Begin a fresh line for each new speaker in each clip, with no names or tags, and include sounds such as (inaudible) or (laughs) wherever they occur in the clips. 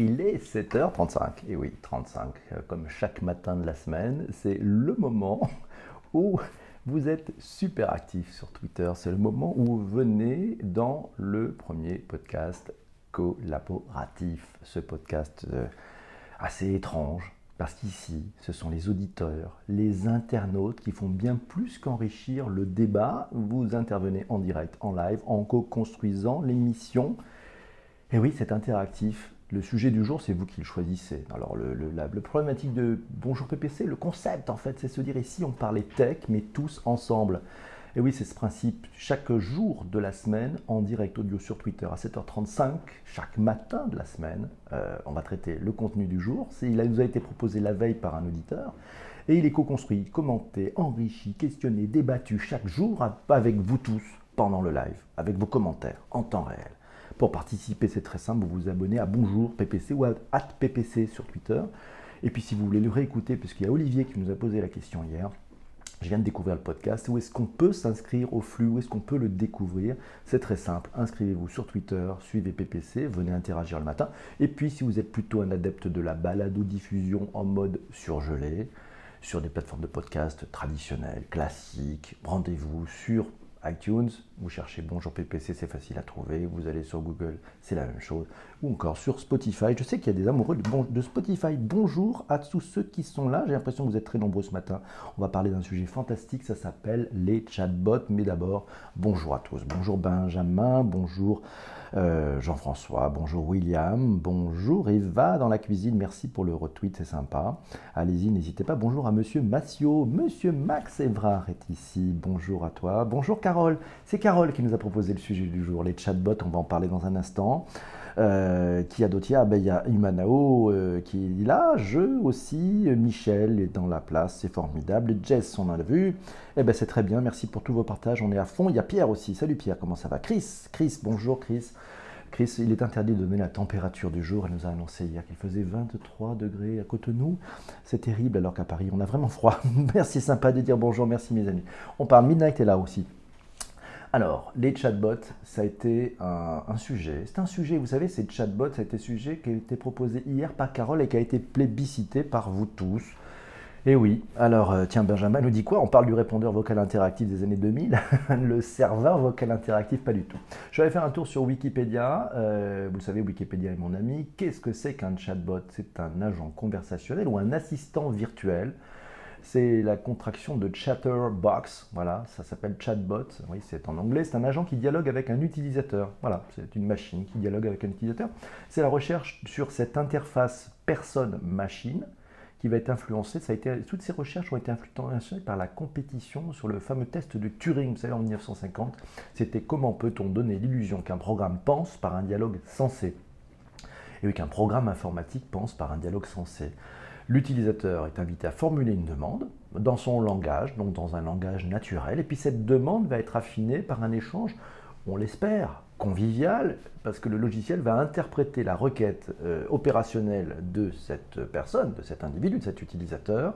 il est 7h35. Et oui, 35, euh, comme chaque matin de la semaine, c'est le moment (laughs) où vous êtes super actif sur Twitter. C'est le moment où vous venez dans le premier podcast collaboratif. Ce podcast euh, assez étrange, parce qu'ici, ce sont les auditeurs, les internautes qui font bien plus qu'enrichir le débat. Vous intervenez en direct, en live, en co-construisant l'émission. Et oui, c'est interactif. Le sujet du jour, c'est vous qui le choisissez. Alors, le, la, problématique de Bonjour PPC, le concept, en fait, c'est se dire ici, on parlait tech, mais tous ensemble? Et oui, c'est ce principe. Chaque jour de la semaine, en direct audio sur Twitter à 7h35, chaque matin de la semaine, euh, on va traiter le contenu du jour. Il nous a été proposé la veille par un auditeur. Et il est co-construit, commenté, enrichi, questionné, débattu chaque jour avec vous tous pendant le live, avec vos commentaires en temps réel. Pour participer, c'est très simple, vous vous abonnez à Bonjour PPC ou à @ppc sur Twitter. Et puis si vous voulez le réécouter, puisqu'il y a Olivier qui nous a posé la question hier, je viens de découvrir le podcast. Où est-ce qu'on peut s'inscrire au flux? Où est-ce qu'on peut le découvrir? C'est très simple. Inscrivez-vous sur Twitter, suivez PPC, venez interagir le matin. Et puis, si vous êtes plutôt un adepte de la balade ou diffusion en mode surgelé, sur des plateformes de podcast traditionnelles, classiques, rendez-vous sur iTunes, vous cherchez Bonjour PPC, c'est facile à trouver. Vous allez sur Google, c'est la même chose. Ou encore sur Spotify. Je sais qu'il y a des amoureux de, Spotify. Bonjour à tous ceux qui sont là. J'ai l'impression que vous êtes très nombreux ce matin. On va parler d'un sujet fantastique. Ça s'appelle les chatbots. Mais d'abord, bonjour à tous. Bonjour Benjamin. Bonjour euh, Jean-François, bonjour William, bonjour Eva dans la cuisine, merci pour le retweet, c'est sympa. Allez-y, n'hésitez pas. Bonjour à Monsieur Massio, Monsieur Max Evrard est ici, bonjour à toi. Bonjour Carole, c'est Carole qui nous a proposé le sujet du jour, les chatbots, on va en parler dans un instant. Euh, qui a d'autres ben, Il y a Imanao euh, qui est là, je aussi, Michel est dans la place, c'est formidable. Jess, on en a vu. Eh ben, c'est très bien, merci pour tous vos partages, on est à fond. Il y a Pierre aussi, salut Pierre, comment ça va? Chris, Chris, bonjour Chris. Chris, il est interdit de donner la température du jour. Elle nous a annoncé hier qu'il faisait 23 degrés à Cotonou. C'est terrible alors qu'à Paris, on a vraiment froid. (laughs) merci, sympa de dire bonjour. Merci, mes amis. On parle. Midnight est là aussi. Alors, les chatbots, ça a été un, sujet. C'est un sujet, vous savez, ces chatbots, ça a été un sujet qui a été proposé hier par Carole et qui a été plébiscité par vous tous. Et oui, alors euh, tiens, Benjamin nous dit quoi? On parle du répondeur vocal interactif des années 2000, (laughs) le serveur vocal interactif, pas du tout. Je vais faire un tour sur Wikipédia. Euh, vous le savez, Wikipédia est mon ami. Qu'est-ce que c'est qu'un chatbot? C'est un agent conversationnel ou un assistant virtuel? C'est la contraction de Chatterbox. Voilà, ça s'appelle chatbot. Oui, c'est en anglais. C'est un agent qui dialogue avec un utilisateur. Voilà, c'est une machine qui dialogue avec un utilisateur. C'est la recherche sur cette interface personne-machine qui va être influencée. Toutes ces recherches ont été influencées par la compétition sur le fameux test de Turing. Vous savez, en 1950, c'était comment peut-on donner l'illusion qu'un programme pense par un dialogue sensé et qu'un programme informatique pense par un dialogue sensé. L'utilisateur est invité à formuler une demande dans son langage, donc dans un langage naturel, et puis cette demande va être affinée par un échange, on l'espère, convivial, parce que le logiciel va interpréter la requête euh, opérationnelle de cette personne, de cet individu, de cet utilisateur,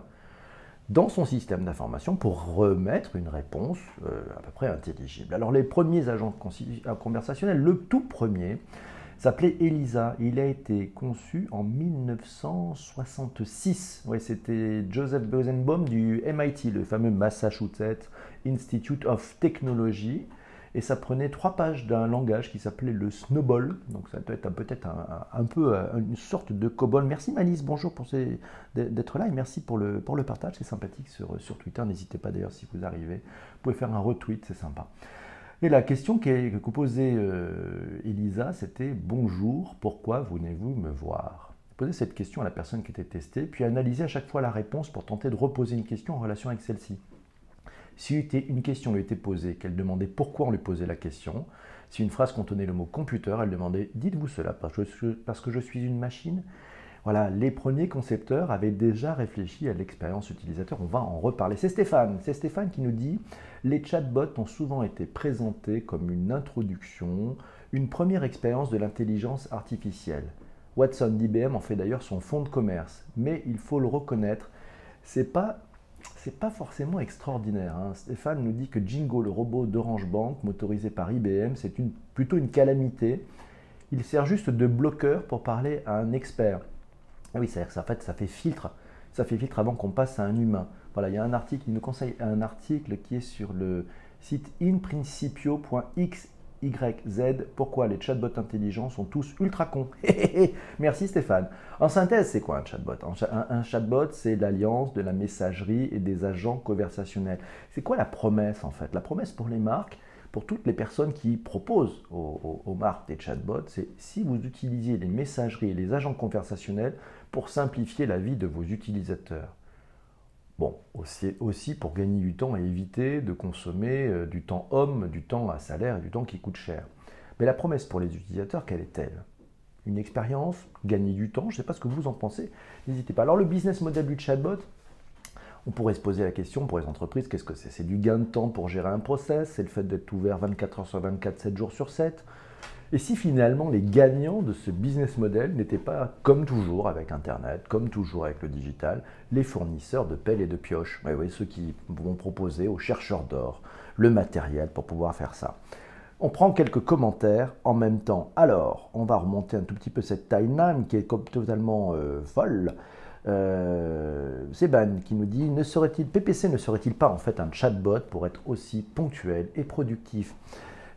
dans son système d'information pour remettre une réponse euh, à peu près intelligible. Alors les premiers agents conversationnels, le tout premier, s'appelait ELISA. Il a été conçu en 1966. Oui, c'était Joseph Bosenbaum du MIT, le fameux Massachusetts Institute of Technology. Et ça prenait trois pages d'un langage qui s'appelait le Snowball. Donc ça doit être peut-être un, peu euh, une sorte de COBOL. Merci Malice, bonjour pour d'être là et merci pour le, pour le partage. C'est sympathique sur, sur Twitter. N'hésitez pas d'ailleurs si vous arrivez. Vous pouvez faire un retweet, c'est sympa. Et la question que, posait euh, Elisa, c'était Bonjour, pourquoi venez-vous me voir? Poser cette question à la personne qui était testée, puis analyser à chaque fois la réponse pour tenter de reposer une question en relation avec celle-ci. Si une question lui était posée, qu'elle demandait pourquoi on lui posait la question, si une phrase contenait le mot computer, elle demandait Dites-vous cela parce que je suis une machine? Voilà, les premiers concepteurs avaient déjà réfléchi à l'expérience utilisateur. On va en reparler. C'est Stéphane. C'est Stéphane qui nous dit les chatbots ont souvent été présentés comme une introduction, une première expérience de l'intelligence artificielle. Watson d'IBM en fait d'ailleurs son fonds de commerce. Mais il faut le reconnaître, c'est pas pas forcément extraordinaire. Hein. Stéphane nous dit que Jingo, le robot d'Orange Bank, motorisé par IBM, c'est plutôt une calamité Il sert juste de bloqueur pour parler à un expert. Ah oui, c'est-à-dire que ça, fait, ça fait filtre. Ça fait filtre avant qu'on passe à un humain. Voilà, il y a un article, il nous conseille un article qui est sur le site inprincipio.xyz. Pourquoi les chatbots intelligents sont tous ultra cons? (laughs) Merci Stéphane. En synthèse, c'est quoi un chatbot? Un, chatbot, c'est l'alliance de la messagerie et des agents conversationnels. C'est quoi la promesse en fait? La promesse pour les marques, pour toutes les personnes qui proposent aux, aux marques des chatbots, c'est si vous utilisez les messageries et les agents conversationnels pour simplifier la vie de vos utilisateurs. Bon, aussi, pour gagner du temps et éviter de consommer euh, du temps homme, du temps à salaire et du temps qui coûte cher. Mais la promesse pour les utilisateurs, quelle est-elle? Une expérience, gagner du temps, je ne sais pas ce que vous en pensez, n'hésitez pas. Alors le business model du chatbot, on pourrait se poser la question pour les entreprises, qu'est-ce que c'est? C'est du gain de temps pour gérer un process, c'est le fait d'être ouvert 24 heures sur 24, 7 jours sur 7, et si finalement les gagnants de ce business model n'étaient pas, comme toujours avec Internet, comme toujours avec le digital, les fournisseurs de pelles et de pioches, oui, ceux qui vont proposer aux chercheurs d'or le matériel pour pouvoir faire ça. On prend quelques commentaires en même temps. Alors, on va remonter un tout petit peu cette timeline qui est totalement euh, folle. Euh, Seban qui nous dit ne serait-il PPC ne serait-il pas en fait un chatbot pour être aussi ponctuel et productif?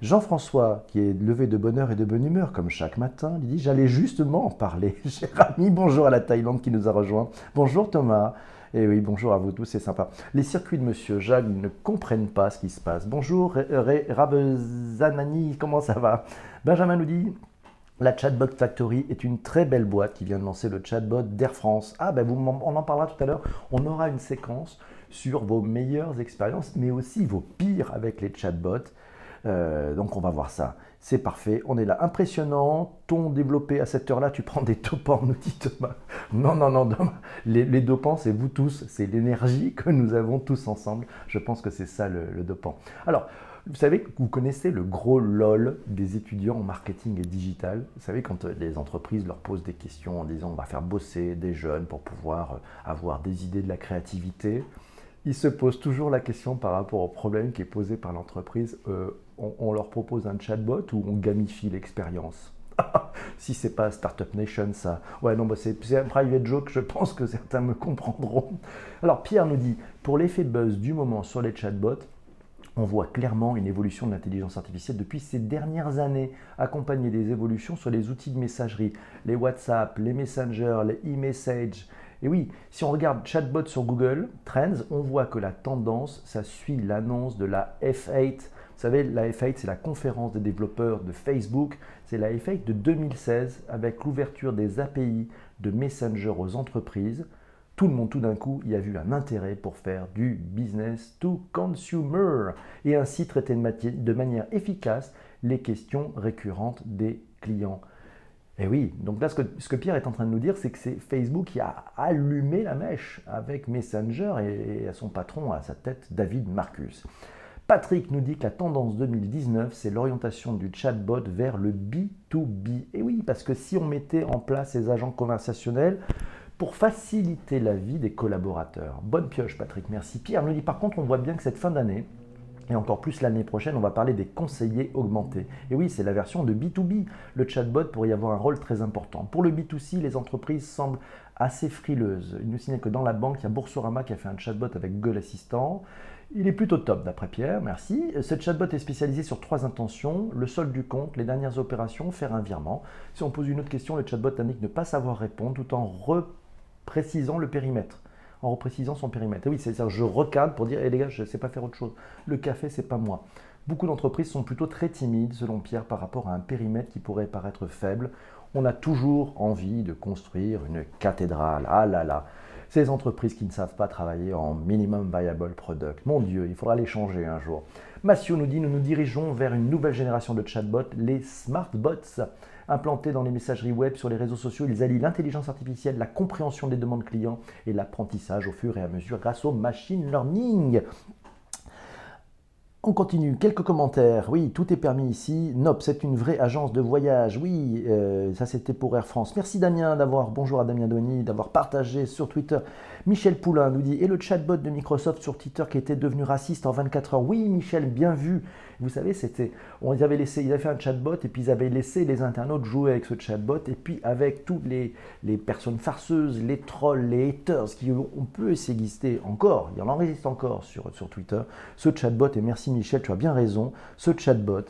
Jean-François, qui est levé de bonne heure et de bonne humeur, comme chaque matin, lui dit J'allais justement en parler. (laughs) Cher ami, bonjour à la Thaïlande qui nous a rejoint. Bonjour Thomas. Et eh oui, bonjour à vous tous, c'est sympa. Les circuits de Monsieur Jacques ne comprennent pas ce qui se passe. Bonjour Rabezanani, comment ça va? Benjamin nous dit la Chatbot Factory est une très belle boîte qui vient de lancer le chatbot d'Air France. Ah ben on en parlera tout à l'heure. On aura une séquence sur vos meilleures expériences, mais aussi vos pires avec les chatbots. Euh, donc on va voir ça. C'est parfait, on est là. Impressionnant, ton développé à cette heure-là, tu prends des dopants, nous dit Thomas. Non, non, non, Les, dopants, c'est vous tous, c'est l'énergie que nous avons tous ensemble. Je pense que c'est ça le, dopant. Alors, vous savez, vous connaissez le gros lol des étudiants en marketing et digital? Vous savez, quand euh, les entreprises leur posent des questions en disant on va faire bosser des jeunes pour pouvoir euh, avoir des idées de la créativité, ils se posent toujours la question par rapport au problème qui est posé par l'entreprise on, leur propose un chatbot ou on gamifie l'expérience (laughs) si c'est pas Startup Nation, ça. Ouais, non, bah c'est un private joke, je pense que certains me comprendront. Alors, Pierre nous dit pour l'effet buzz du moment sur les chatbots, on voit clairement une évolution de l'intelligence artificielle depuis ces dernières années, accompagnée des évolutions sur les outils de messagerie, les WhatsApp, les Messenger, les e-message. Et oui, si on regarde chatbot sur Google Trends, on voit que la tendance, ça suit l'annonce de la F8 vous savez, la F8, c'est la conférence des développeurs de Facebook. C'est la F8 de 2016 avec l'ouverture des API de Messenger aux entreprises. Tout le monde, tout d'un coup, y a vu un intérêt pour faire du business to consumer et ainsi traiter de manière efficace les questions récurrentes des clients. Et oui, donc là, ce que, ce que, Pierre est en train de nous dire, c'est que c'est Facebook qui a allumé la mèche avec Messenger et à son patron, à sa tête, David Marcus. Patrick nous dit que la tendance 2019, c'est l'orientation du chatbot vers le B2B. Et oui, parce que si on mettait en place ces agents conversationnels pour faciliter la vie des collaborateurs. Bonne pioche, Patrick, merci. Pierre nous dit par contre, on voit bien que cette fin d'année, et encore plus l'année prochaine, on va parler des conseillers augmentés. Et oui, c'est la version de B2B. Le chatbot pourrait y avoir un rôle très important. Pour le B2C, les entreprises semblent assez frileuses. Il nous signale que dans la banque, il y a Boursorama qui a fait un chatbot avec Google Assistant. Il est plutôt top d'après Pierre, merci. Ce chatbot est spécialisé sur trois intentions, le solde du compte, les dernières opérations, faire un virement. Si on pose une autre question, le chatbot indique ne pas savoir répondre tout en reprécisant le périmètre. En reprécisant son périmètre. oui, c'est-à-dire je recadre pour dire, hé eh, les gars, je ne sais pas faire autre chose. Le café, c'est pas moi. Beaucoup d'entreprises sont plutôt très timides, selon Pierre, par rapport à un périmètre qui pourrait paraître faible. On a toujours envie de construire une cathédrale. Ah là là, ces entreprises qui ne savent pas travailler en minimum viable product. Mon Dieu, il faudra les changer un jour. Mathieu nous dit, nous nous dirigeons vers une nouvelle génération de chatbots, les smartbots. Implantés dans les messageries web sur les réseaux sociaux, ils allient l'intelligence artificielle, la compréhension des demandes clients et l'apprentissage au fur et à mesure grâce au machine learning. On continue, quelques commentaires. Oui, tout est permis ici. Nop, c'est une vraie agence de voyage. Oui, euh, ça c'était pour Air France. Merci Damien d'avoir, bonjour à Damien Douani, d'avoir partagé sur Twitter. Michel Poulain nous dit, et le chatbot de Microsoft sur Twitter qui était devenu raciste en 24 heures. Oui, Michel, bien vu. Vous savez, c'était, on avait laissé, ils avaient fait un chatbot et puis ils avaient laissé les internautes jouer avec ce chatbot et puis avec toutes les, les personnes farceuses, les trolls, les haters qui on peut exister encore, il en résiste encore sur, sur Twitter, ce chatbot, et merci Michel, tu as bien raison, ce chatbot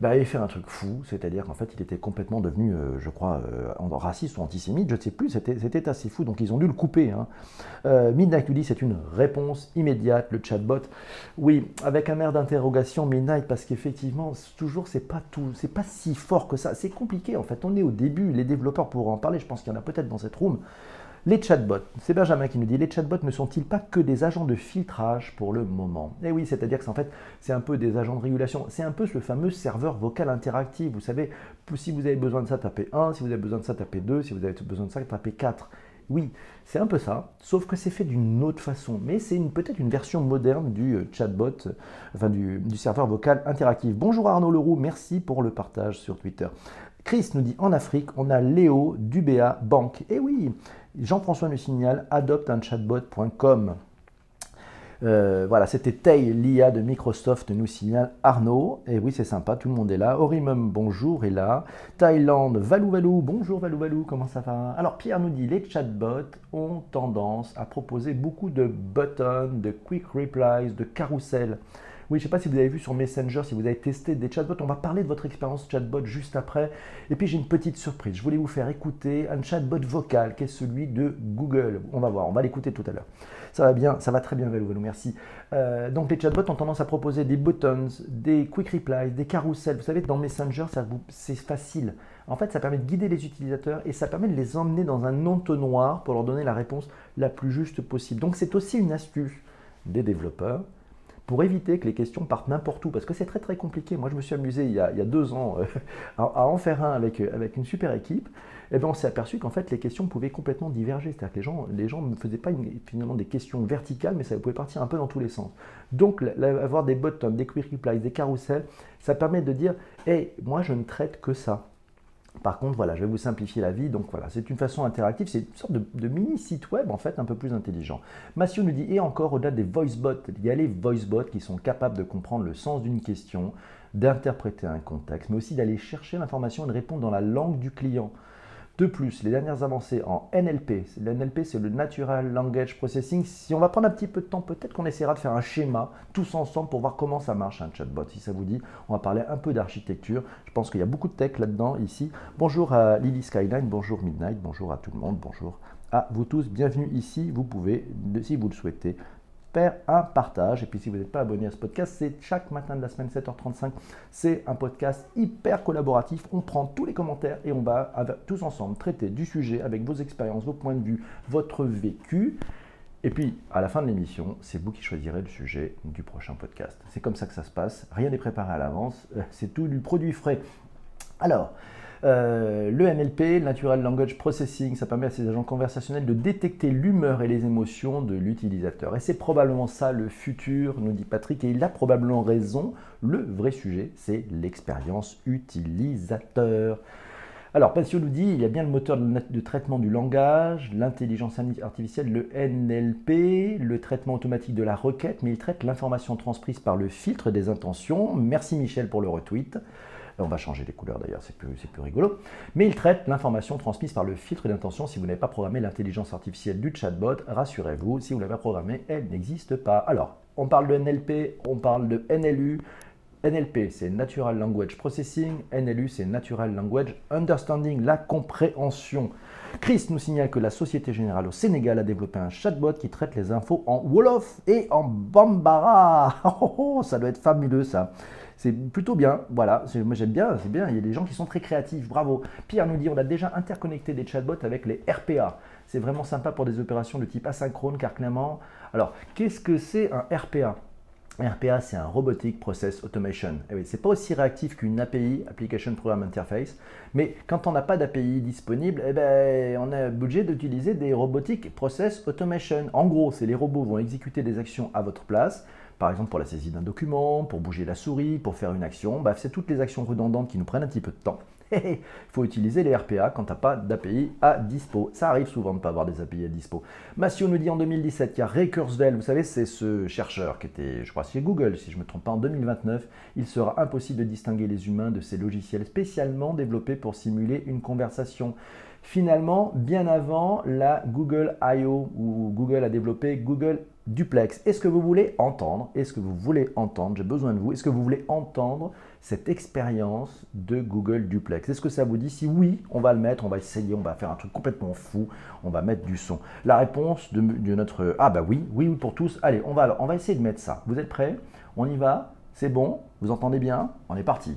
bah, avait fait un truc fou, c'est-à-dire qu'en fait il était complètement devenu, euh, je crois, euh, raciste ou antisémite, je ne sais plus, c'était assez fou, donc ils ont dû le couper. Hein. Euh, Midnight nous dit c'est une réponse immédiate, le chatbot. Oui, avec un air d'interrogation, Midnight, parce qu'effectivement, toujours, c'est pas tout, c'est pas si fort que ça, c'est compliqué en fait, on est au début, les développeurs pourront en parler, je pense qu'il y en a peut-être dans cette room. Les chatbots, c'est Benjamin qui nous dit, les chatbots ne sont-ils pas que des agents de filtrage pour le moment? Eh oui, c'est-à-dire que c'est un peu des agents de régulation. C'est un peu le fameux serveur vocal interactif. Vous savez, si vous avez besoin de ça, tapez 1, si vous avez besoin de ça, tapez 2, si vous avez besoin de ça, tapez 4. Oui, c'est un peu ça, sauf que c'est fait d'une autre façon. Mais c'est peut-être une version moderne du euh, chatbot, enfin du, serveur vocal interactif. Bonjour Arnaud Leroux, merci pour le partage sur Twitter. Chris nous dit en Afrique, on a Léo d'UBA Bank. Eh oui, Jean-François nous signale adopte un chatbot.com. Euh, voilà, c'était Tay, l'IA de Microsoft, nous signale Arnaud. Et oui, c'est sympa, tout le monde est là. Orimum, bonjour, est là. Thaïlande, Valou Valou, bonjour Valou Valou, comment ça va? Alors, Pierre nous dit les chatbots ont tendance à proposer beaucoup de buttons, de quick replies, de carousels. Oui, je ne sais pas si vous avez vu sur Messenger, si vous avez testé des chatbots. On va parler de votre expérience chatbot juste après. Et puis j'ai une petite surprise. Je voulais vous faire écouter un chatbot vocal qui est celui de Google. On va voir, on va l'écouter tout à l'heure. Ça va bien, ça va très bien, Valou, merci. Euh, donc les chatbots ont tendance à proposer des buttons, des quick replies, des carousels. Vous savez, dans Messenger, c'est facile. En fait, ça permet de guider les utilisateurs et ça permet de les emmener dans un entonnoir pour leur donner la réponse la plus juste possible. Donc c'est aussi une astuce des développeurs pour éviter que les questions partent n'importe où, parce que c'est très très compliqué. Moi, je me suis amusé il y a, deux ans euh, (laughs) à, en faire un avec, euh, une super équipe. Et eh bien, on s'est aperçu qu'en fait, les questions pouvaient complètement diverger. C'est-à-dire que les gens, les gens ne faisaient pas finalement des questions verticales, mais ça pouvait partir un peu dans tous les sens. Donc, avoir des buttons, des quick replies, des carousels, ça permet de dire, hé, moi, je ne traite que ça. Par contre, voilà, je vais vous simplifier la vie. Donc voilà, c'est une façon interactive, c'est une sorte de, mini site web en fait un peu plus intelligent. Massio nous dit et encore au-delà des voicebots, il y a les voicebots qui sont capables de comprendre le sens d'une question, d'interpréter un contexte, mais aussi d'aller chercher l'information et de répondre dans la langue du client. De plus, les dernières avancées en NLP, l'NLP c'est le Natural Language Processing. Si on va prendre un petit peu de temps, peut-être qu'on essaiera de faire un schéma tous ensemble pour voir comment ça marche un chatbot. Si ça vous dit, on va parler un peu d'architecture. Je pense qu'il y a beaucoup de tech là-dedans ici. Bonjour à Lily Skyline, bonjour Midnight, bonjour à tout le monde, bonjour à vous tous. Bienvenue ici. Vous pouvez, si vous le souhaitez, faire un partage. Et puis si vous n'êtes pas abonné à ce podcast, c'est chaque matin de la semaine 7h35. C'est un podcast hyper collaboratif. On prend tous les commentaires et on va tous ensemble traiter du sujet avec vos expériences, vos points de vue, votre vécu. Et puis, à la fin de l'émission, c'est vous qui choisirez le sujet du prochain podcast. C'est comme ça que ça se passe. Rien n'est préparé à l'avance. Euh, c'est tout du produit frais. Alors, euh, le NLP, Natural Language Processing, ça permet à ces agents conversationnels de détecter l'humeur et les émotions de l'utilisateur. Et c'est probablement ça le futur, nous dit Patrick, et il a probablement raison. Le vrai sujet, c'est l'expérience utilisateur. Alors, Patio nous dit, il y a bien le moteur de traitement du langage, l'intelligence artificielle, le NLP, le traitement automatique de la requête, mais il traite l'information transprise par le filtre des intentions. Merci Michel pour le retweet. On va changer les couleurs d'ailleurs, c'est plus, rigolo. Mais il traite l'information transmise par le filtre d'intention. Si vous n'avez pas programmé l'intelligence artificielle du chatbot, rassurez-vous, si vous l'avez pas programmé, elle n'existe pas. Alors, on parle de NLP, on parle de NLU. NLP, c'est Natural Language Processing. NLU, c'est Natural Language Understanding, la compréhension. Chris nous signale que la Société Générale au Sénégal a développé un chatbot qui traite les infos en Wolof et en Bambara. (laughs) Oh, oh, oh, ça doit être fabuleux ça. C'est plutôt bien, voilà, moi j'aime bien, c'est bien, il y a des gens qui sont très créatifs, bravo. Pierre nous dit, on a déjà interconnecté des chatbots avec les RPA. C'est vraiment sympa pour des opérations de type asynchrone, car clairement... Alors, qu'est-ce que c'est un RPA RPA, c'est un Robotic Process Automation. Eh c'est pas aussi réactif qu'une API, Application Program Interface, mais quand on n'a pas d'API disponible, eh ben, on a budget d'utiliser des Robotic Process Automation. En gros, c'est les robots vont exécuter des actions à votre place, par exemple pour la saisie d'un document, pour bouger la souris, pour faire une action. Bah, c'est toutes les actions redondantes qui nous prennent un petit peu de temps. (laughs) Il faut utiliser les RPA quand tu n'as pas d'API à dispo. Ça arrive souvent de ne pas avoir des API à dispo. Massio nous dit en 2017 qu'il y a Ray Kurzweil, vous savez, c'est ce chercheur qui était, je crois, chez Google, si je ne me trompe pas, en 2029. Il sera impossible de distinguer les humains de ces logiciels spécialement développés pour simuler une conversation. Finalement, bien avant la Google I.O., où Google a développé Google Duplex. Est-ce que vous voulez entendre Est-ce que vous voulez entendre J'ai besoin de vous. Est-ce que vous voulez entendre cette expérience de Google Duplex? Est-ce que ça vous dit Si oui, on va le mettre, on va essayer, on va faire un truc complètement fou, on va mettre du son? La réponse de, notre ah bah oui, oui, oui pour tous. Allez, on va on va essayer de mettre ça. Vous êtes prêts? On y va? C'est bon? Vous entendez bien? On est parti.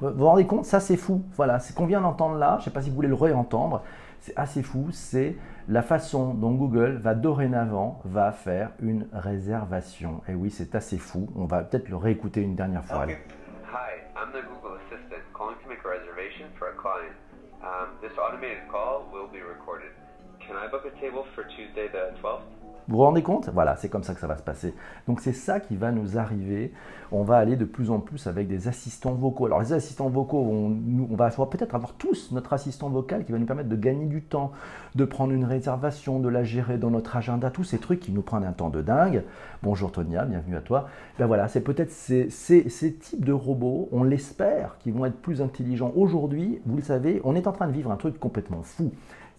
Vous vous rendez compte, ça c'est fou. Voilà, c'est qu'on vient d'entendre là. Je ne sais pas si vous voulez le réentendre c'est assez fou, c'est la façon dont Google va dorénavant va faire une réservation. Et oui, c'est assez fou. On va peut-être le réécouter une dernière fois. Okay. Hi, I'm the Google Assistant calling to make a reservation for a client. Um, this automated call will be recorded. Can I book a table for Tuesday the 12th? Vous vous rendez compte? Voilà, c'est comme ça que ça va se passer. Donc c'est ça qui va nous arriver. On va aller de plus en plus avec des assistants vocaux. Alors les assistants vocaux, on, on va peut-être avoir tous notre assistant vocal qui va nous permettre de gagner du temps, de prendre une réservation, de la gérer dans notre agenda, tous ces trucs qui nous prennent un temps de dingue. Bonjour Tonia, bienvenue à toi. Ben voilà, c'est peut-être ces, ces types de robots, on l'espère, qui vont être plus intelligents. Aujourd'hui, vous le savez, on est en train de vivre un truc complètement fou.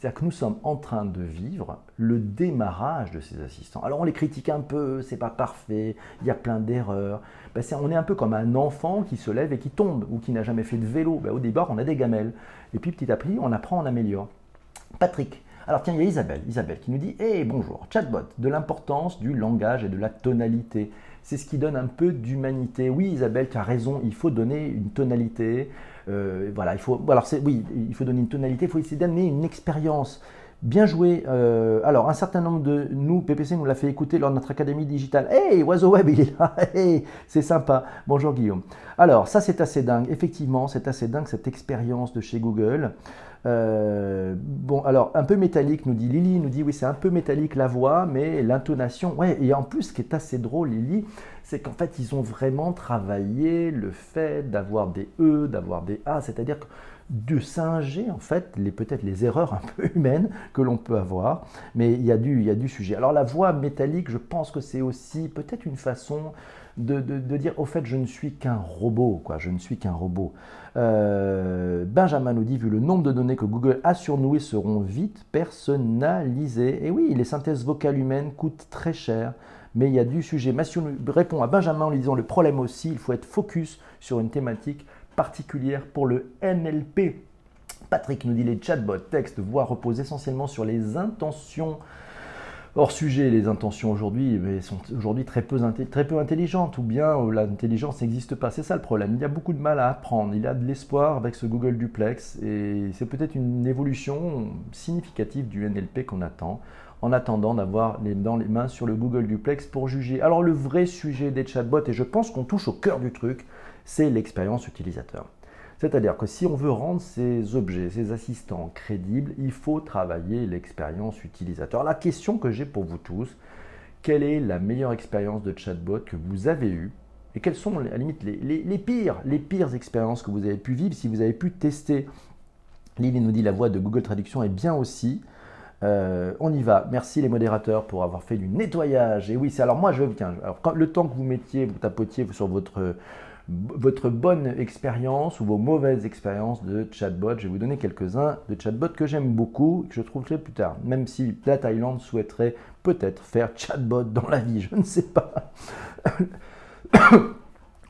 C'est-à-dire que nous sommes en train de vivre le démarrage de ces assistants. Alors on les critique un peu, c'est pas parfait, il y a plein d'erreurs. Ben, on est un peu comme un enfant qui se lève et qui tombe ou qui n'a jamais fait de vélo. Ben, au départ, on a des gamelles. Et puis petit à petit, on apprend, on améliore. Patrick. Alors tiens, il y a Isabelle, Isabelle qui nous dit Hé, bonjour, chatbot, de l'importance du langage et de la tonalité. C'est ce qui donne un peu d'humanité. Oui, Isabelle, tu as raison, il faut donner une tonalité. Euh, voilà, il faut, alors oui, il faut donner une tonalité, il faut essayer d'amener une expérience. Bien joué. Euh, alors, un certain nombre de nous, PPC nous l'a fait écouter lors de notre académie digitale. Hey, Oiseau Web, il est là. (laughs) C'est sympa. Bonjour Guillaume. Alors, ça, c'est assez dingue. Effectivement, c'est assez dingue cette expérience de chez Google. Euh, bon, alors, un peu métallique, nous dit Lily, nous dit oui, c'est un peu métallique la voix, mais l'intonation, ouais, et en plus, ce qui est assez drôle, Lily, c'est qu'en fait, ils ont vraiment travaillé le fait d'avoir des E, d'avoir des A, c'est-à-dire de singer en fait les peut-être les erreurs un peu (laughs) humaines que l'on peut avoir, mais il y, a du, il y a du sujet. Alors la voix métallique, je pense que c'est aussi peut-être une façon de, dire au fait je ne suis qu'un robot, quoi, je ne suis qu'un robot. Euh, Benjamin nous dit, vu le nombre de données que Google a sur nous, et seront vite personnalisées. Et oui, les synthèses vocales humaines coûtent très cher, mais il y a du sujet. Mathieu répond à Benjamin en lui disant, le problème aussi, il faut être focus sur une thématique particulière pour le NLP. Patrick nous dit, les chatbots, texte, voix reposent essentiellement sur les intentions hors sujet, les intentions aujourd'hui sont aujourd'hui très peu, très peu intelligentes, ou bien euh, l'intelligence n'existe pas. C'est ça le problème. Il y a beaucoup de mal à apprendre. Il y a de l'espoir avec ce Google Duplex, et c'est peut-être une évolution significative du NLP qu'on attend, en attendant d'avoir les, dans les mains sur le Google Duplex pour juger. Alors le vrai sujet des chatbots, et je pense qu'on touche au cœur du truc, c'est l'expérience utilisateur. C'est-à-dire que si on veut rendre ces objets, ces assistants crédibles, il faut travailler l'expérience utilisateur. La question que j'ai pour vous tous, quelle est la meilleure expérience de chatbot que vous avez eue et quelles sont à la limite les, pires, les pires expériences que vous avez pu vivre si vous avez pu tester? Lily nous dit la voix de Google Traduction est bien aussi. Euh, on y va. Merci les modérateurs pour avoir fait du nettoyage. Et oui, c'est alors moi je tiens. Le temps que vous mettiez, vous tapotiez sur votre votre bonne expérience ou vos mauvaises expériences de chatbot. Je vais vous donner quelques-uns de chatbots que j'aime beaucoup, que je trouverai plus tard. Même si la Thaïlande souhaiterait peut-être faire chatbot dans la vie, je ne sais pas. (coughs)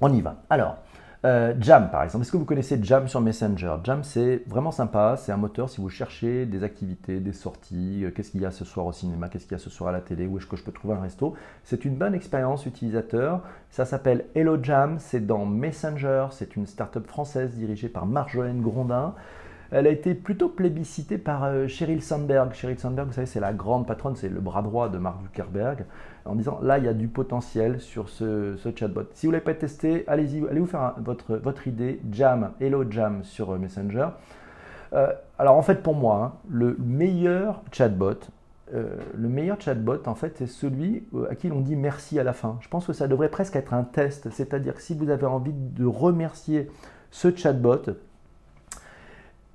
On y va. Alors, euh, Jam, par exemple. Est-ce que vous connaissez Jam sur Messenger? Jam, c'est vraiment sympa. C'est un moteur si vous cherchez des activités, des sorties. Euh, qu'est-ce qu'il y a ce soir au cinéma Qu'est-ce qu'il y a ce soir à la télé Où est-ce que je peux trouver un resto? C'est une bonne expérience utilisateur. Ça s'appelle Hello Jam. C'est dans Messenger. C'est une start-up française dirigée par Marjolaine Grondin. Elle a été plutôt plébiscitée par euh, Sheryl Sandberg. Sheryl Sandberg, vous savez, c'est la grande patronne, c'est le bras droit de Mark Zuckerberg, en disant là, il y a du potentiel sur ce, chatbot. Si vous ne l'avez pas testé, allez-y, allez vous faire votre, votre idée. Jam, Hello Jam sur euh, Messenger. Euh, alors en fait, pour moi, hein, le meilleur chatbot, le meilleur chatbot, en fait, c'est celui à qui l'on dit merci à la fin. Je pense que ça devrait presque être un test, c'est-à-dire que si vous avez envie de remercier ce chatbot,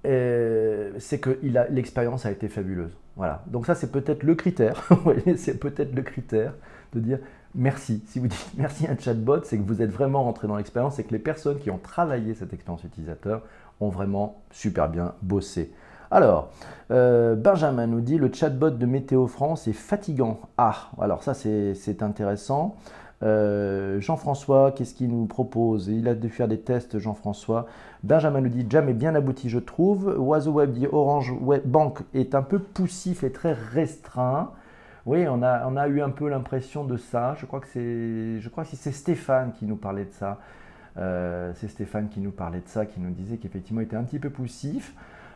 c'est que l'expérience a été fabuleuse. Voilà. Donc ça, c'est peut-être le critère. (laughs) c'est peut-être le critère de dire merci. Si vous dites (laughs) merci à un chatbot, c'est que vous êtes vraiment rentré dans l'expérience et que les personnes qui ont travaillé cette expérience utilisateur ont vraiment super bien bossé. Alors, euh, Benjamin nous dit le chatbot de Météo France est fatigant. Ah, alors ça c'est intéressant. Euh, Jean-François, qu'est-ce qu'il nous propose? Il a dû faire des tests, Jean-François. Benjamin nous dit Jam est bien abouti, je trouve. Oiseau Web dit Orange Web Bank est un peu poussif et très restreint. Oui, on a, on a eu un peu l'impression de ça. Je crois que c'est, Stéphane qui nous parlait de ça. Euh, c'est Stéphane qui nous parlait de ça, qui nous disait qu'effectivement il était un petit peu poussif.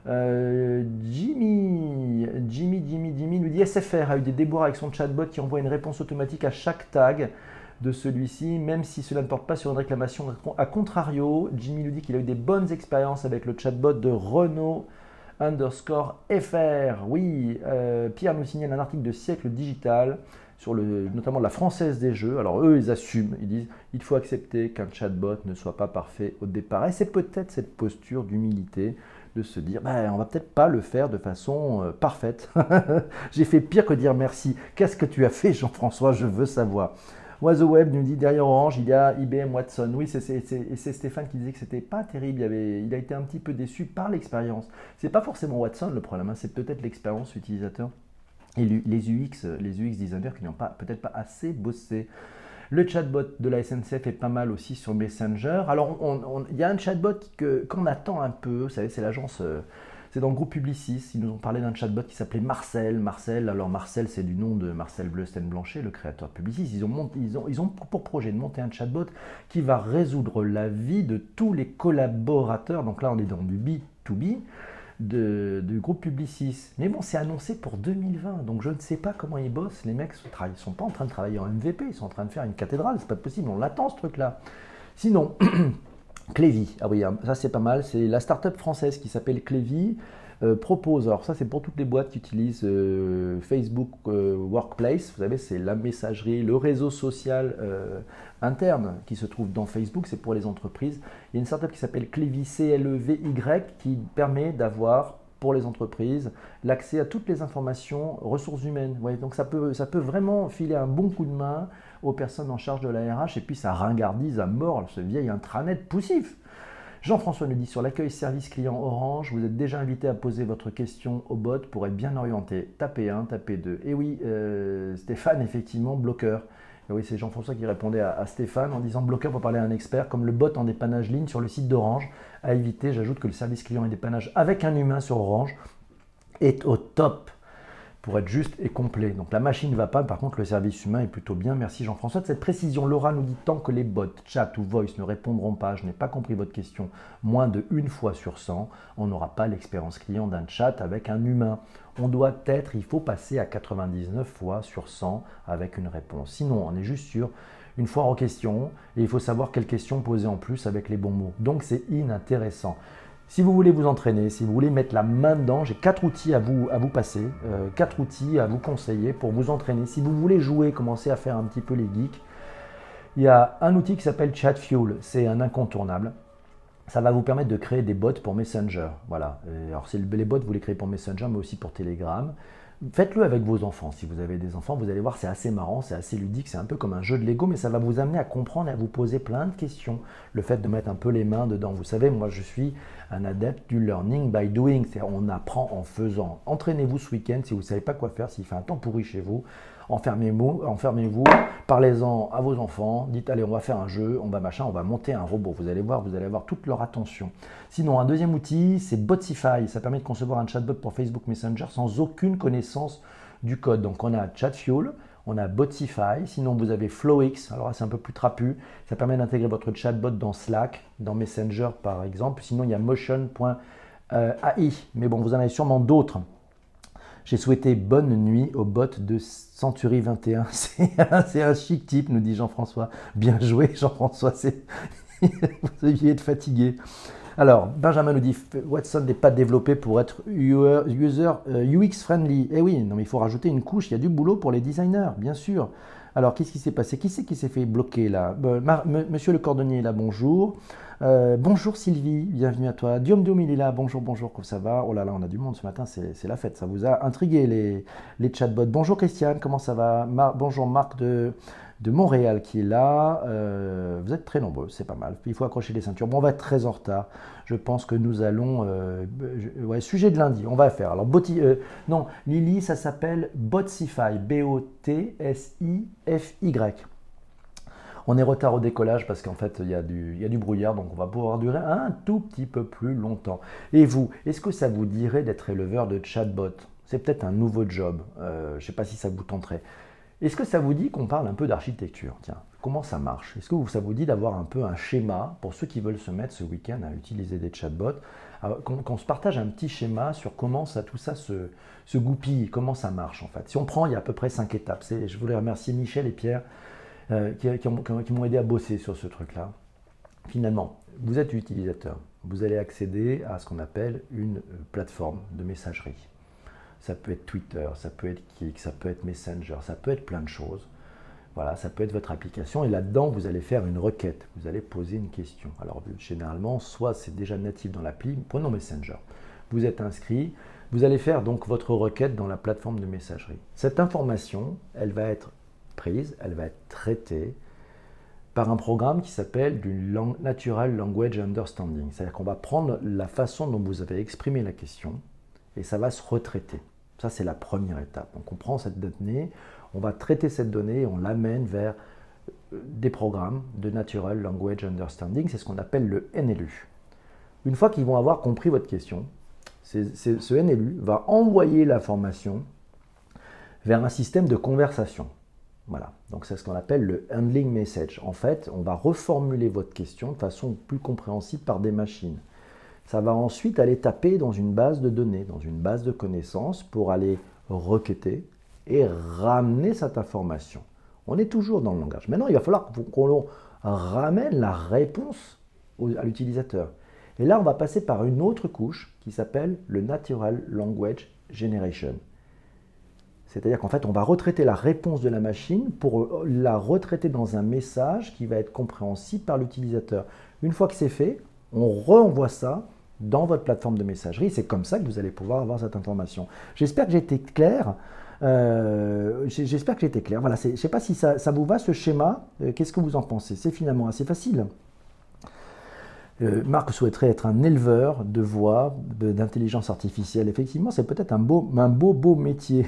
Euh, Jimmy, Jimmy, Jimmy, Jimmy nous dit SFR a eu des déboires avec son chatbot qui envoie une réponse automatique à chaque tag de celui-ci, même si cela ne porte pas sur une réclamation. A contrario, Jimmy nous dit qu'il a eu des bonnes expériences avec le chatbot de Renault underscore FR. Oui, euh, Pierre nous signale un article de siècle digital sur le, notamment la française des jeux. Alors eux, ils assument, ils disent il faut accepter qu'un chatbot ne soit pas parfait au départ. Et c'est peut-être cette posture d'humilité de se dire ben, on va peut-être pas le faire de façon euh, parfaite. (laughs) J'ai fait pire que dire merci. Qu'est-ce que tu as fait, Jean-François? Je veux savoir. Oiseau Web nous dit derrière Orange, il y a IBM Watson. Oui, c'est Stéphane qui disait que c'était pas terrible. Il, a été un petit peu déçu par l'expérience. C'est pas forcément Watson le problème, hein. c'est peut-être l'expérience utilisateur et les UX, les UX designers qui n'ont pas peut-être pas assez bossé. Le chatbot de la SNCF est pas mal aussi sur Messenger. Alors, il y a un chatbot qu'on attend un peu. Vous savez, c'est l'agence. Euh, c'est dans le groupe Publicis, ils nous ont parlé d'un chatbot qui s'appelait Marcel. Marcel, alors Marcel, c'est du nom de Marcel Bleusten-Blanchet, le créateur de Publicis. Ils ont, pour projet de monter un chatbot qui va résoudre la vie de tous les collaborateurs. Donc là, on est dans du B2B. De, du groupe Publicis. Mais bon, c'est annoncé pour 2020, donc je ne sais pas comment ils bossent. Les mecs ne sont pas en train de travailler en MVP, ils sont en train de faire une cathédrale, c'est pas possible, on l'attend ce truc-là. Sinon, (clears throat) Clévy, ah oui, hein, ça c'est pas mal, c'est la start-up française qui s'appelle Clévy. Euh, propose, alors ça c'est pour toutes les boîtes qui utilisent euh, Facebook euh, Workplace, vous savez c'est la messagerie, le réseau social interne qui se trouve dans Facebook, c'est pour les entreprises. Il y a une startup qui s'appelle Clévy, C-L-E-V-Y, qui permet d'avoir pour les entreprises l'accès à toutes les informations ressources humaines. donc ça peut, ça peut vraiment filer un bon coup de main aux personnes en charge de la RH et puis ça ringardise à mort ce vieil intranet poussif. Jean-François nous dit sur l'accueil service client Orange, vous êtes déjà invité à poser votre question au bot pour être bien orienté. Tapez 1, tapez 2. Et oui, euh, Stéphane, effectivement, bloqueur. Et oui, c'est Jean-François qui répondait à, Stéphane en disant bloqueur pour parler à un expert, comme le bot en dépannage ligne sur le site d'Orange. À éviter, j'ajoute que le service client et dépannage avec un humain sur Orange est au top pour être juste et complet. Donc la machine ne va pas, par contre le service humain est plutôt bien. Merci Jean-François de cette précision. Laura nous dit tant que les bots, chat ou voice ne répondront pas, je n'ai pas compris votre question, moins de une fois sur 100, on n'aura pas l'expérience client d'un chat avec un humain. On doit être, il faut passer à 99 fois sur 100 avec une réponse. Sinon, on est juste sur une fois en question et il faut savoir quelles questions poser en plus avec les bons mots. Donc c'est inintéressant. Si vous voulez vous entraîner, si vous voulez mettre la main dedans, j'ai quatre outils à vous, à vous passer, euh, quatre outils à vous conseiller pour vous entraîner. Si vous voulez jouer, commencer à faire un petit peu les geeks, il y a un outil qui s'appelle ChatFuel, c'est un incontournable. Ça va vous permettre de créer des bots pour Messenger. Voilà. alors, les bots, vous les créez pour Messenger, mais aussi pour Telegram. Faites-le avec vos enfants. Si vous avez des enfants, vous allez voir, c'est assez marrant, c'est assez ludique, c'est un peu comme un jeu de Lego, mais ça va vous amener à comprendre et à vous poser plein de questions. Le fait de mettre un peu les mains dedans. Vous savez, moi, je suis un adepte du learning by doing, c'est on apprend en faisant. Entraînez-vous ce week-end si vous ne savez pas quoi faire, s'il fait un temps pourri chez vous. Enfermez-vous, parlez-en à vos enfants, dites allez on va faire un jeu, on va machin, on va monter un robot. Vous allez voir, vous allez avoir toute leur attention. Sinon, un deuxième outil, c'est Botify. Ça permet de concevoir un chatbot pour Facebook Messenger sans aucune connaissance du code. Donc on a ChatFuel, on a Botify, sinon vous avez FlowX, alors c'est un peu plus trapu, ça permet d'intégrer votre chatbot dans Slack, dans Messenger par exemple, sinon il y a Motion.ai AI. Mais bon, vous en avez sûrement d'autres. J'ai souhaité bonne nuit au bot de Century 21. (laughs) C'est un chic type, nous dit Jean-François. Bien joué, Jean-François. (laughs) vous deviez être fatigué. Alors, Benjamin nous dit Watson n'est pas développé pour être user, UX friendly. Eh oui, non, mais il faut rajouter une couche. Il y a du boulot pour les designers, bien sûr. Alors, qu'est-ce qui s'est passé? Qui c'est qui s'est fait bloquer là? Monsieur le cordonnier là, bonjour. Euh, bonjour Sylvie, bienvenue à toi. Diom Diom, il là. Bonjour, bonjour, comment ça va? Oh là là, on a du monde ce matin, c'est la fête. Ça vous a intrigué les, les chatbots. Bonjour Christiane, comment ça va? Bonjour Marc de, de Montréal qui est là. Euh, vous êtes très nombreux, c'est pas mal. Il faut accrocher les ceintures. Bon, on va être très en retard. Je pense que nous allons. Euh, ouais, sujet de lundi, on va faire. Alors, Boti, non, Lily, ça s'appelle Botsify. B-O-T-S-I-F-Y. On est retard au décollage parce qu'en fait, il y, a du, brouillard, donc on va pouvoir durer un tout petit peu plus longtemps. Et vous, est-ce que ça vous dirait d'être éleveur de chatbot C'est peut-être un nouveau job. je ne sais pas si ça vous tenterait. Est-ce que ça vous dit qu'on parle un peu d'architecture? Tiens, comment ça marche? Est-ce que ça vous dit d'avoir un peu un schéma pour ceux qui veulent se mettre ce week-end à utiliser des chatbots? Qu'on se partage un petit schéma sur comment ça, tout ça se, goupille, comment ça marche en fait. Si on prend, il y a à peu près cinq étapes. Je voulais remercier Michel et Pierre euh, qui, m'ont aidé à bosser sur ce truc-là. Finalement, vous êtes utilisateur. Vous allez accéder à ce qu'on appelle une euh, plateforme de messagerie ça peut être Twitter, ça peut être Kik, ça peut être Messenger, ça peut être plein de choses. Voilà, ça peut être votre application et là-dedans, vous allez faire une requête, vous allez poser une question. Alors, généralement, soit c'est déjà natif dans l'appli, prenons Messenger. Vous êtes inscrit, vous allez faire donc votre requête dans la plateforme de messagerie. Cette information, elle va être elle va être traitée par un programme qui s'appelle du Natural Language Understanding. C'est-à-dire qu'on va prendre la façon dont vous avez exprimé la question et ça va se retraiter. Ça, c'est la première étape. Donc, on prend cette donnée, on va traiter cette donnée et on l'amène vers euh, des programmes de Natural Language Understanding. C'est ce qu'on appelle le NLU. Une fois qu'ils vont avoir compris votre question, ce NLU va envoyer l'information vers un système de conversation. Voilà, donc c'est ce qu'on appelle le handling message. En fait, on va reformuler votre question de façon plus compréhensible par des machines ça va ensuite aller taper dans une base de données, dans une base de connaissances pour aller requêter et ramener cette information. On est toujours dans le langage. Maintenant, il va falloir qu'on ramène la réponse à l'utilisateur. Et là, on va passer par une autre couche qui s'appelle le Natural Language Generation. C'est-à-dire qu'en fait, on va retraiter la réponse de la machine pour la retraiter dans un message qui va être compréhensible par l'utilisateur. Une fois que c'est fait, on renvoie ça dans votre plateforme de messagerie. C'est comme ça que vous allez pouvoir avoir cette information. J'espère que j'ai été clair. Euh, j'espère que j'ai été clair. Voilà, je ne sais pas si ça, vous va ce schéma. Euh, qu'est-ce que vous en pensez? C'est finalement assez facile. Euh, Marc souhaiterait être un éleveur de voix, d'intelligence artificielle. Effectivement, c'est peut-être un beau, un beau, beau métier.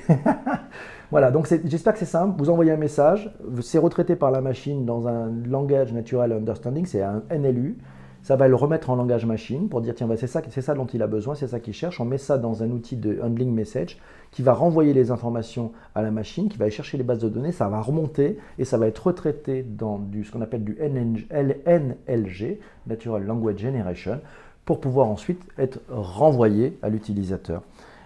(laughs) voilà, donc j'espère que c'est simple. Vous envoyez un message, c'est retraité par la machine dans un langage natural understanding, c'est un NLU ça va le remettre en langage machine pour dire tiens, bah, c'est ça, ça dont il a besoin, c'est ça qu'il cherche. On met ça dans un outil de handling message qui va renvoyer les informations à la machine, qui va aller chercher les bases de données, ça va remonter et ça va être retraité dans du, ce qu'on appelle du NLG, Natural Language Generation, pour pouvoir ensuite être renvoyé à l'utilisateur.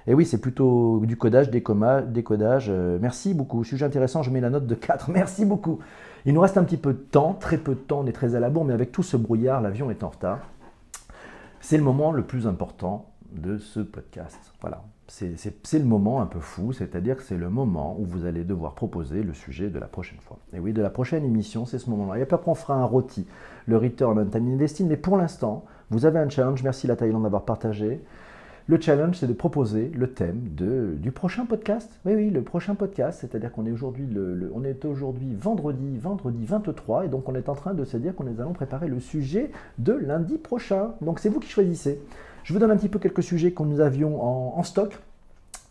Et oui, c'est plutôt du codage, décodage. Euh, merci beaucoup. Sujet intéressant, je mets la note de 4. (laughs) Merci beaucoup. Il nous reste un petit peu de temps, très peu de temps, on est très à la bourre, mais avec tout ce brouillard, l'avion est en retard. C'est le moment le plus important de ce podcast. Voilà, c'est le moment un peu fou, c'est-à-dire que c'est le moment où vous allez devoir proposer le sujet de la prochaine fois. Et oui, de la prochaine émission, c'est ce moment-là. Et après, on fera un rôti, le Return on Time Investing, mais pour l'instant, vous avez un challenge. Merci la Thaïlande d'avoir partagé. Le challenge, c'est de proposer le thème du prochain podcast. Oui, oui, le prochain podcast, c'est-à-dire qu'on est aujourd'hui le, vendredi, vendredi 23, et donc on est en train de se dire qu'on est allons préparer le sujet de lundi prochain. Donc c'est vous qui choisissez. Je vous donne un petit peu quelques sujets que nous avions en, en stock.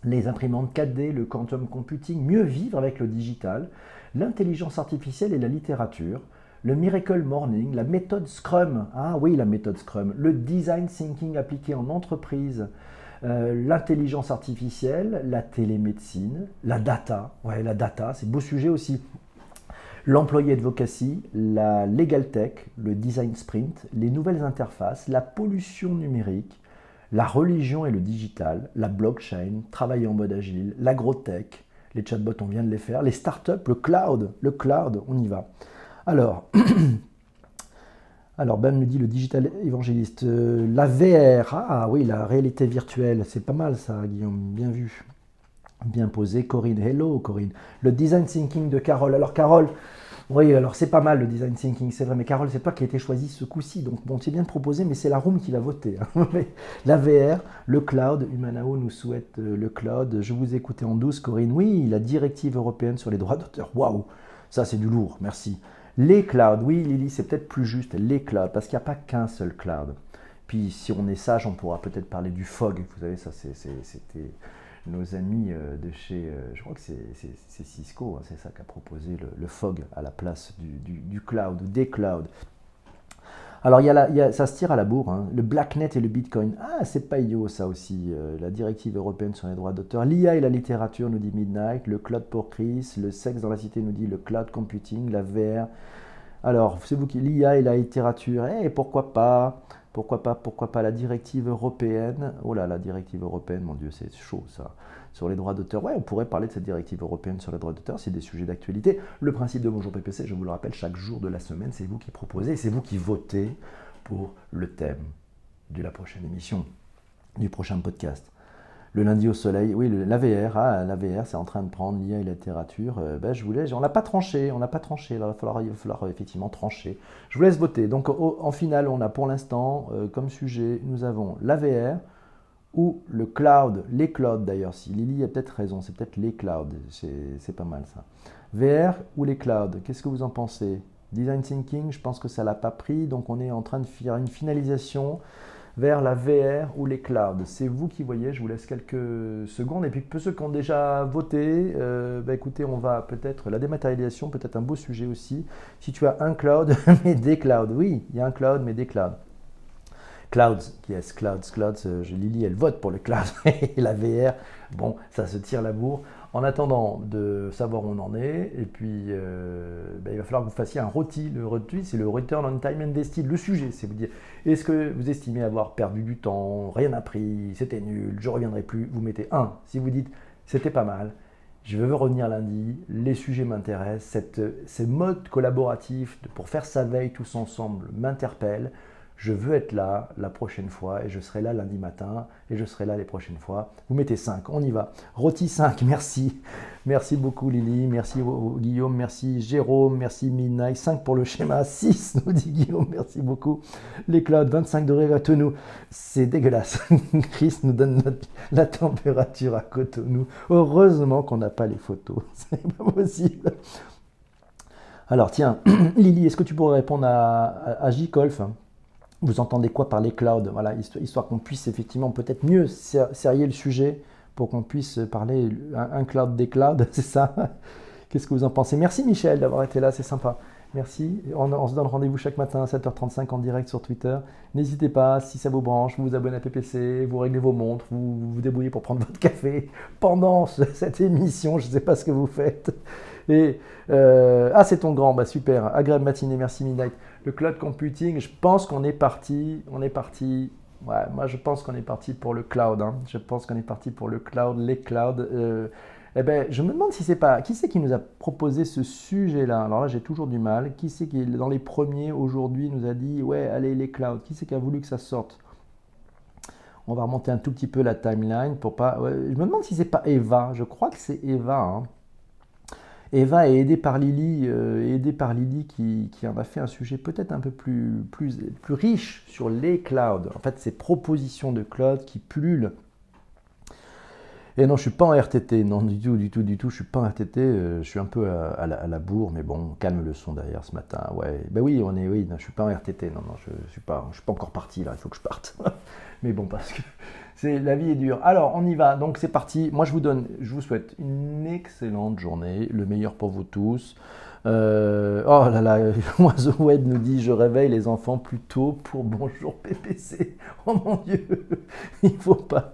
Les imprimantes 4D, le quantum computing, mieux vivre avec le digital, l'intelligence artificielle et la littérature, le Miracle Morning, la méthode Scrum, ah oui, la méthode Scrum, le design thinking appliqué en entreprise, euh, l'intelligence artificielle, la télémédecine, la data, ouais, la data, c'est beau sujet aussi. L'employé advocacy, la legal tech, le design sprint, les nouvelles interfaces, la pollution numérique, la religion et le digital, la blockchain, travailler en mode agile, l'agrotech, les chatbots, on vient de les faire, les startups, le cloud, le cloud, on y va. Alors, (clears throat) alors Ben me dit le digital évangéliste, euh, la VR, ah oui, la réalité virtuelle, c'est pas mal ça, Guillaume, bien vu, bien posé. Corinne, hello Corinne. Le design thinking de Carole. Alors Carole, oui, alors c'est pas mal le design thinking, c'est vrai, mais Carole, c'est toi qui a été choisi ce coup-ci, donc bon, c'est bien de proposer, mais c'est la room qui (laughs) l'a voté. Hein. la VR, le cloud, Humanao nous souhaite euh, le cloud. Je vous écoutais en douce, Corinne. Oui, la directive européenne sur les droits d'auteur. Waouh, ça c'est du lourd, merci. Les clouds, oui, Lily, c'est peut-être plus juste, les clouds, parce qu'il n'y a pas qu'un seul cloud. Puis si on est sage, on pourra peut-être parler du fog. Vous savez, ça c'était nos amis euh, de chez, euh, je crois que c'est Cisco, hein, c'est ça qui a proposé le, fog à la place du, cloud, des clouds. Alors il y a ça se tire à la bourre, hein. le blacknet et le bitcoin. Ah, c'est pas idiot ça aussi, euh, la directive européenne sur les droits d'auteur. L'IA et la littérature nous dit Midnight, le cloud pour Chris, le sexe dans la cité nous dit le cloud computing, la VR. Alors, c'est vous qui, l'IA et la littérature, eh, pourquoi pas? Pourquoi pas, pourquoi pas la directive européenne? Oh là, la directive européenne, mon Dieu, c'est chaud ça. Sur les droits d'auteur, ouais, on pourrait parler de cette directive européenne sur les droits d'auteur, c'est des sujets d'actualité. Le principe de Bonjour PPC, je vous le rappelle, chaque jour de la semaine, c'est vous qui proposez, c'est vous qui votez pour le thème de la prochaine émission, du prochain podcast. Le lundi au soleil, oui, la VR, ah, c'est en train de prendre l'IA et la littérature. Euh, ben, je vous on n'a pas tranché, on n'a pas tranché, il va falloir, euh, effectivement trancher. Je vous laisse voter. Donc en finale, on a pour l'instant euh, comme sujet, nous avons la VR ou le cloud, les clouds d'ailleurs. Si Lily a peut-être raison, c'est peut-être les clouds, c'est pas mal ça. VR ou les clouds, qu'est-ce que vous en pensez? Design thinking, je pense que ça l'a pas pris, donc on est en train de faire une finalisation vers la VR ou les clouds. C'est vous qui voyez, je vous laisse quelques secondes. Et puis pour ceux qui ont déjà voté, euh, bah, écoutez, on va peut-être, la dématérialisation, peut-être un beau sujet aussi. Si tu as un cloud, (laughs) mais des clouds, oui, il y a un cloud, mais des clouds. Clouds, yes, clouds, clouds, euh, Lily, elle vote pour le cloud (laughs) et la VR, bon, ça se tire la bourre. En attendant de savoir où on en est, et puis euh, ben, il va falloir que vous fassiez un ROTI. Le ROTI, c'est le Return on Time Invested. Le sujet, c'est vous dire est-ce que vous estimez avoir perdu du temps, rien appris, c'était nul, je reviendrai plus Vous mettez 1. Si vous dites c'était pas mal, je veux revenir lundi, les sujets m'intéressent, ces modes collaboratifs pour faire sa veille tous ensemble m'interpellent je veux être là la prochaine fois et je serai là lundi matin et je serai là les prochaines fois. Vous mettez 5, on y va. Roti 5, (laughs) merci. Merci beaucoup Lily, merci Guillaume, merci Jérôme, merci Midnight. 5 pour le schéma, (laughs) 6 nous dit Guillaume, merci beaucoup. Les clouds, 25 degrés à Cotonou, c'est dégueulasse. (laughs) Chris nous donne la température à Cotonou. Heureusement qu'on n'a pas les photos, c'est pas possible. Alors tiens, (clears throat) Lily, est-ce que tu pourrais répondre à, à, vous entendez quoi par les clouds Voilà, histoire, qu'on puisse effectivement peut-être mieux serrer le sujet pour qu'on puisse parler un, cloud des clouds, (laughs) c'est ça? Qu'est-ce que vous en pensez? Merci Michel d'avoir été là, c'est sympa. Merci. On, se donne rendez-vous chaque matin à 7h35 en direct sur Twitter. N'hésitez pas, si ça vous branche, vous vous abonnez à PPC, vous réglez vos montres, vous vous débrouillez pour prendre (laughs) votre café pendant cette émission. Je ne sais pas ce que vous faites. Et, euh, ah, c'est ton grand, bah super. Agréable matinée, merci Midnight le cloud computing, je pense qu'on est parti, on est parti. Ouais, moi je pense qu'on est parti pour le cloud. Hein. Je pense qu'on est parti pour le cloud, les clouds. Euh, eh ben, je me demande si c'est pas qui c'est qui nous a proposé ce sujet-là? Alors là, j'ai toujours du mal. Qui c'est qui dans les premiers aujourd'hui nous a dit ouais, allez les clouds? Qui c'est qui a voulu que ça sorte? On va remonter un tout petit peu la timeline pour pas. je me demande si c'est pas Eva. Je crois que c'est Eva. Hein. Eva est aidée par Lily, euh, aidée par Lily qui, qui, en a fait un sujet peut-être un peu plus, plus, plus riche sur les clouds. En fait, ces propositions de cloud qui pullulent. Et non, je suis pas en RTT, non du tout, du tout, du tout. Je suis pas en RTT. Euh, je suis un peu à, la, bourre, mais bon, calme le son derrière ce matin. Ouais, ben oui, on est, oui, non, je suis pas en RTT. Non, non, je, je suis pas, suis pas encore parti. Il faut que je parte. (laughs) mais bon, parce que c'est la vie est dure. Alors, on y va. Donc, c'est parti. Moi, je vous donne, je vous souhaite une excellente journée, le meilleur pour vous tous. Euh, oh là là, (laughs) Oiseau Web nous dit Je réveille les enfants plus tôt pour bonjour PPC. (laughs) Oh mon Dieu, (laughs) il faut pas,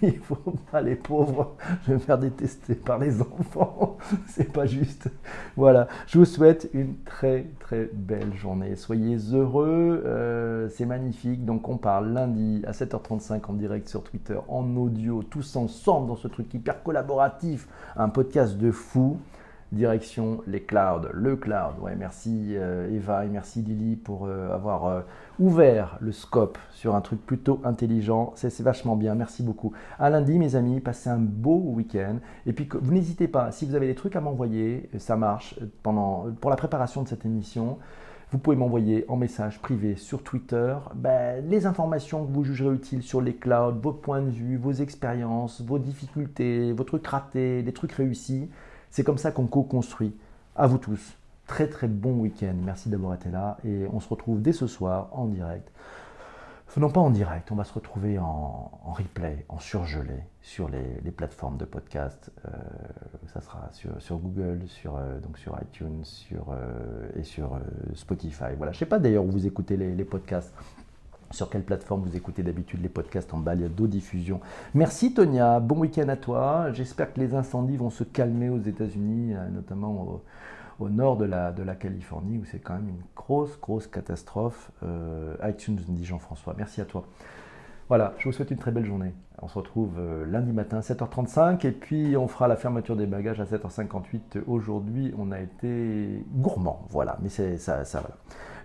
il faut pas les pauvres. Je vais me faire détester par les enfants. C'est pas juste. Voilà, je vous souhaite une très très belle journée. Soyez heureux, euh, c'est magnifique. Donc on parle lundi à 7h35 en direct sur Twitter, en audio, tous ensemble dans ce truc hyper collaboratif, un podcast de fou direction les clouds, le cloud. Ouais, merci euh, Eva et merci Lily pour euh, avoir euh, ouvert le scope sur un truc plutôt intelligent. C'est vachement bien, merci beaucoup. À lundi mes amis, passez un beau week-end. Et puis vous n'hésitez pas, si vous avez des trucs à m'envoyer, ça marche pendant, pour la préparation de cette émission. Vous pouvez m'envoyer en message privé sur Twitter ben, les informations que vous jugerez utiles sur les clouds, vos points de vue, vos expériences, vos difficultés, vos trucs ratés, des trucs réussis. C'est comme ça qu'on co-construit. À vous tous. Très très bon week-end. Merci d'avoir été là et on se retrouve dès ce soir en direct. Non pas en direct, on va se retrouver en, replay, en surgelé sur les, plateformes de podcast. Euh, ça sera sur, Google, sur, euh, iTunes euh, et sur Spotify. Voilà. Je ne sais pas d'ailleurs où vous écoutez les podcasts sur quelle plateforme vous écoutez d'habitude les podcasts en balade diffusion. Merci Tonia, bon week-end à toi. J'espère que les incendies vont se calmer aux États-Unis, euh, notamment au, nord de la, Californie, où c'est quand même une grosse, grosse catastrophe. Euh, iTunes, dit Jean-François. Merci à toi. Voilà, je vous souhaite une très belle journée. On se retrouve euh, lundi matin à 7h35 et puis on fera la fermeture des bagages à 7h58. Aujourd'hui, on a été gourmand, voilà, mais ça, ça voilà.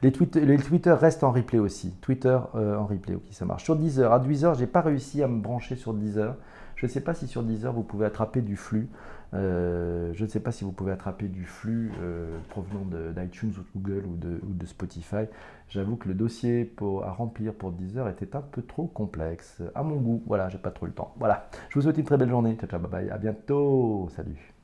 Les, Twitter restent en replay aussi. Twitter euh, en replay, ok, ça marche. Sur Deezer, à Deezer, j'ai pas réussi à me brancher sur Deezer. Je ne sais pas si sur Deezer vous pouvez attraper du flux. Euh, je ne sais pas si vous pouvez attraper du flux euh, provenant d'iTunes ou de Google ou de, Spotify. J'avoue que le dossier à remplir pour Deezer était un peu trop complexe à mon goût. Voilà, j'ai pas trop le temps. Voilà, je vous souhaite une très belle journée. Ciao, ciao, bye bye. À bientôt. Salut.